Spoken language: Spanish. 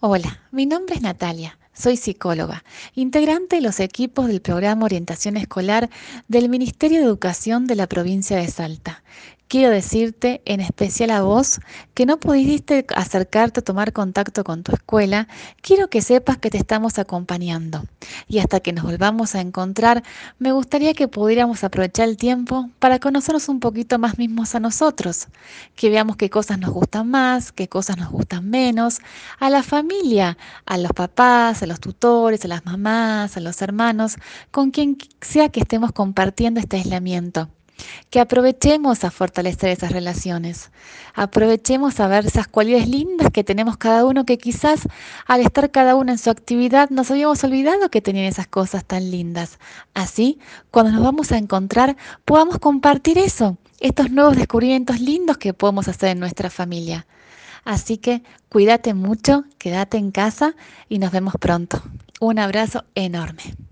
Hola, mi nombre es Natalia, soy psicóloga, integrante de los equipos del programa Orientación Escolar del Ministerio de Educación de la provincia de Salta. Quiero decirte, en especial a vos, que no pudiste acercarte a tomar contacto con tu escuela, quiero que sepas que te estamos acompañando. Y hasta que nos volvamos a encontrar, me gustaría que pudiéramos aprovechar el tiempo para conocernos un poquito más mismos a nosotros, que veamos qué cosas nos gustan más, qué cosas nos gustan menos, a la familia, a los papás, a los tutores, a las mamás, a los hermanos, con quien sea que estemos compartiendo este aislamiento que aprovechemos a fortalecer esas relaciones, aprovechemos a ver esas cualidades lindas que tenemos cada uno, que quizás al estar cada uno en su actividad nos habíamos olvidado que tenían esas cosas tan lindas. Así, cuando nos vamos a encontrar, podamos compartir eso, estos nuevos descubrimientos lindos que podemos hacer en nuestra familia. Así que cuídate mucho, quédate en casa y nos vemos pronto. Un abrazo enorme.